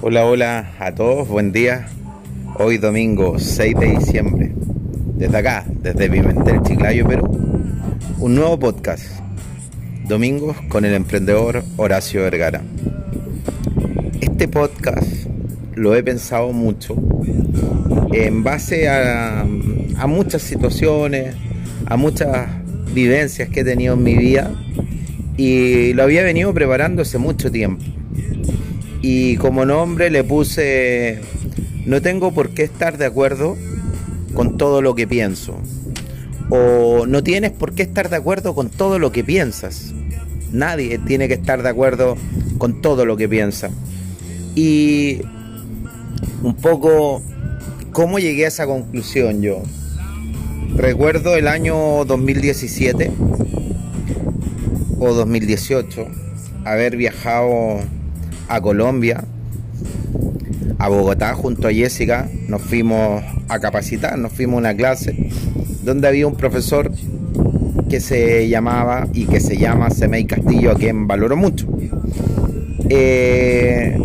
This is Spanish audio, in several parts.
Hola, hola a todos, buen día. Hoy domingo 6 de diciembre. Desde acá, desde Pimentel, Chiclayo, Perú, un nuevo podcast. Domingos con el emprendedor Horacio Vergara. Este podcast lo he pensado mucho en base a, a muchas situaciones, a muchas vivencias que he tenido en mi vida y lo había venido preparando hace mucho tiempo. Y como nombre le puse, no tengo por qué estar de acuerdo con todo lo que pienso. O no tienes por qué estar de acuerdo con todo lo que piensas. Nadie tiene que estar de acuerdo con todo lo que piensa. Y un poco cómo llegué a esa conclusión yo. Recuerdo el año 2017 o 2018 haber viajado a Colombia, a Bogotá junto a Jessica, nos fuimos a capacitar, nos fuimos a una clase donde había un profesor que se llamaba y que se llama Semey Castillo, a quien valoro mucho. Eh,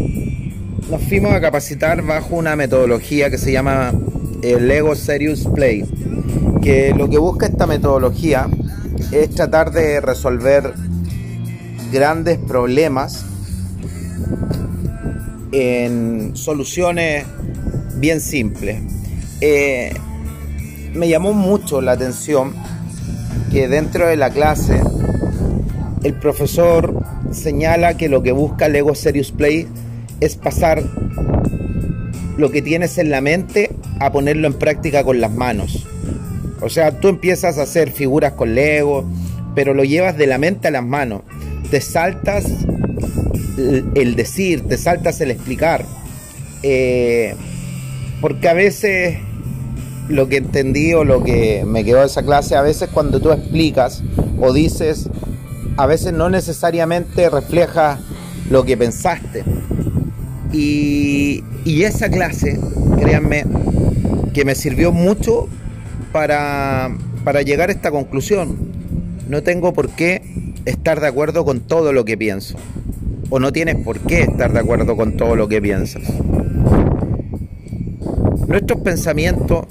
nos fuimos a capacitar bajo una metodología que se llama el Lego Serious Play, que lo que busca esta metodología es tratar de resolver grandes problemas en soluciones bien simples. Eh, me llamó mucho la atención que dentro de la clase el profesor señala que lo que busca Lego Serious Play es pasar lo que tienes en la mente a ponerlo en práctica con las manos. O sea, tú empiezas a hacer figuras con Lego, pero lo llevas de la mente a las manos. Te saltas el decir, te saltas el explicar. Eh, porque a veces lo que entendí o lo que me quedó de esa clase, a veces cuando tú explicas o dices, a veces no necesariamente refleja lo que pensaste. Y, esa clase, créanme, que me sirvió mucho para, para llegar a esta conclusión. No tengo por qué estar de acuerdo con todo lo que pienso o no tienes por qué estar de acuerdo con todo lo que piensas. Nuestros pensamientos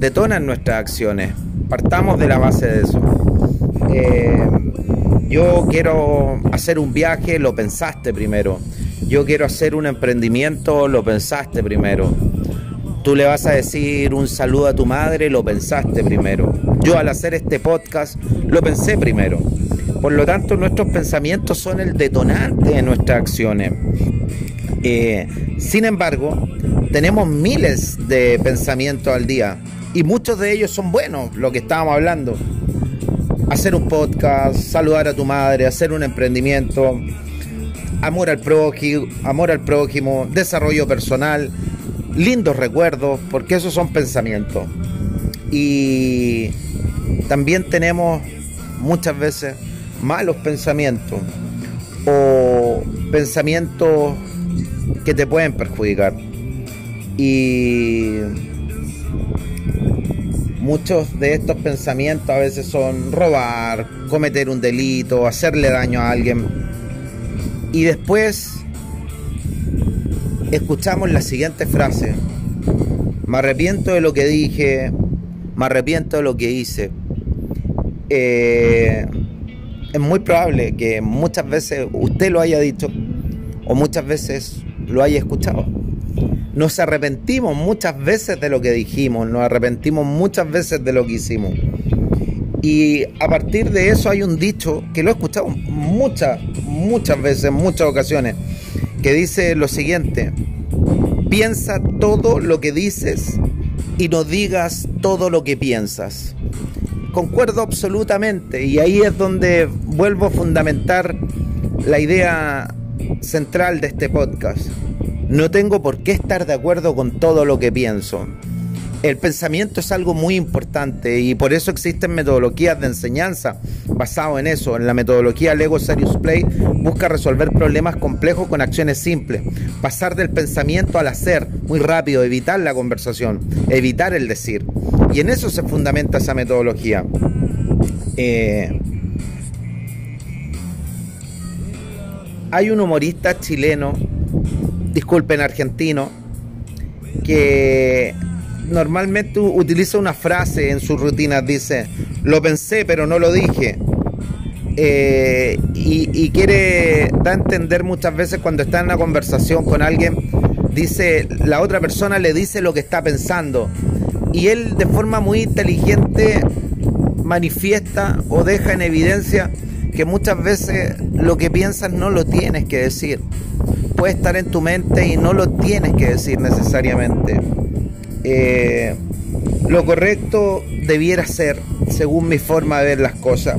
detonan nuestras acciones. Partamos de la base de eso. Eh, yo quiero hacer un viaje, lo pensaste primero. Yo quiero hacer un emprendimiento, lo pensaste primero. Tú le vas a decir un saludo a tu madre, lo pensaste primero. Yo al hacer este podcast, lo pensé primero. Por lo tanto, nuestros pensamientos son el detonante de nuestras acciones. Eh, sin embargo, tenemos miles de pensamientos al día y muchos de ellos son buenos, lo que estábamos hablando. Hacer un podcast, saludar a tu madre, hacer un emprendimiento, amor al prójimo, amor al prójimo, desarrollo personal, lindos recuerdos, porque esos son pensamientos. Y también tenemos muchas veces malos pensamientos o pensamientos que te pueden perjudicar. Y muchos de estos pensamientos a veces son robar, cometer un delito, hacerle daño a alguien. Y después escuchamos la siguiente frase. Me arrepiento de lo que dije, me arrepiento de lo que hice. Eh, es muy probable que muchas veces usted lo haya dicho o muchas veces lo haya escuchado. Nos arrepentimos muchas veces de lo que dijimos, nos arrepentimos muchas veces de lo que hicimos. Y a partir de eso hay un dicho que lo he escuchado muchas, muchas veces, muchas ocasiones, que dice lo siguiente, piensa todo lo que dices y no digas todo lo que piensas concuerdo absolutamente y ahí es donde vuelvo a fundamentar la idea central de este podcast. No tengo por qué estar de acuerdo con todo lo que pienso. El pensamiento es algo muy importante y por eso existen metodologías de enseñanza basado en eso. En la metodología Lego Serious Play busca resolver problemas complejos con acciones simples, pasar del pensamiento al hacer muy rápido, evitar la conversación, evitar el decir. Y en eso se fundamenta esa metodología. Eh, hay un humorista chileno disculpen argentino, que normalmente utiliza una frase en sus rutinas, dice, lo pensé pero no lo dije. Eh, y, quiere da a entender muchas veces cuando está en una conversación con alguien, dice, la otra persona le dice lo que está pensando. Y él de forma muy inteligente manifiesta o deja en evidencia que muchas veces lo que piensas no lo tienes que decir. Puede estar en tu mente y no lo tienes que decir necesariamente. Eh, lo correcto debiera ser, según mi forma de ver las cosas,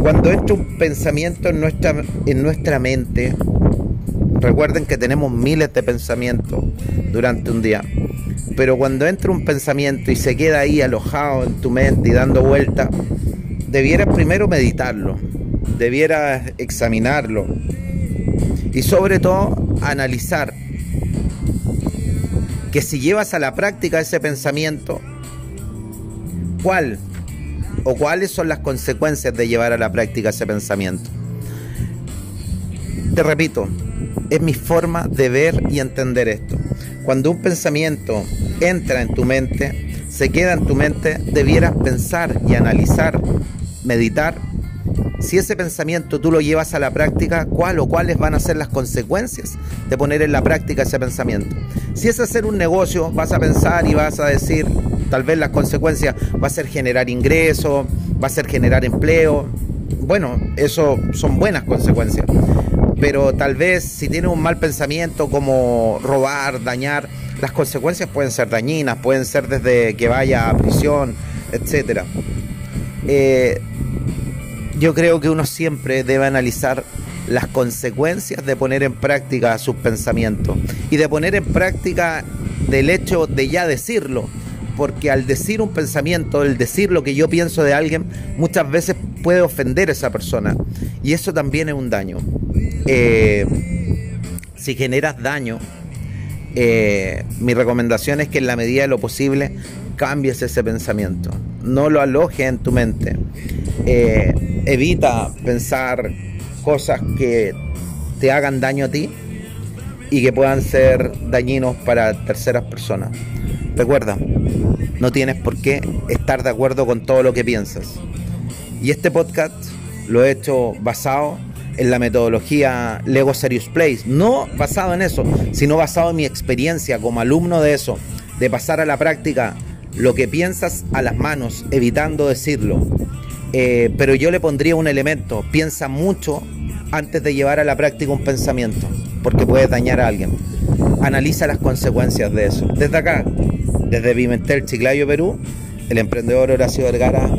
cuando entra un pensamiento en nuestra, en nuestra mente, recuerden que tenemos miles de pensamientos durante un día, pero cuando entra un pensamiento y se queda ahí alojado en tu mente y dando vueltas, debieras primero meditarlo, debieras examinarlo y sobre todo analizar que si llevas a la práctica ese pensamiento, ¿cuál o cuáles son las consecuencias de llevar a la práctica ese pensamiento? Te repito, es mi forma de ver y entender esto. Cuando un pensamiento entra en tu mente, se queda en tu mente, debieras pensar y analizar meditar, si ese pensamiento tú lo llevas a la práctica, ¿cuál o cuáles van a ser las consecuencias de poner en la práctica ese pensamiento? Si es hacer un negocio, vas a pensar y vas a decir, tal vez las consecuencias va a ser generar ingresos, va a ser generar empleo. Bueno, eso son buenas consecuencias. Pero tal vez si tienes un mal pensamiento como robar, dañar, las consecuencias pueden ser dañinas, pueden ser desde que vaya a prisión, etcétera. Eh, yo creo que uno siempre debe analizar las consecuencias de poner en práctica sus pensamientos y de poner en práctica del hecho de ya decirlo, porque al decir un pensamiento, el decir lo que yo pienso de alguien, muchas veces puede ofender a esa persona y eso también es un daño. Eh, si generas daño, eh, mi recomendación es que en la medida de lo posible cambies ese pensamiento, no lo alojes en tu mente. Eh, evita pensar cosas que te hagan daño a ti y que puedan ser dañinos para terceras personas. Recuerda, no tienes por qué estar de acuerdo con todo lo que piensas. Y este podcast lo he hecho basado en la metodología Lego Serious Place, no basado en eso, sino basado en mi experiencia como alumno de eso, de pasar a la práctica lo que piensas a las manos, evitando decirlo. Eh, pero yo le pondría un elemento, piensa mucho antes de llevar a la práctica un pensamiento, porque puede dañar a alguien. Analiza las consecuencias de eso. Desde acá, desde Pimentel, Chiclayo, Perú, el emprendedor Horacio Vergara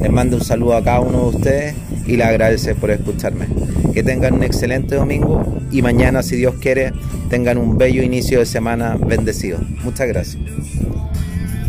les manda un saludo a cada uno de ustedes y le agradece por escucharme. Que tengan un excelente domingo y mañana, si Dios quiere, tengan un bello inicio de semana bendecido. Muchas gracias.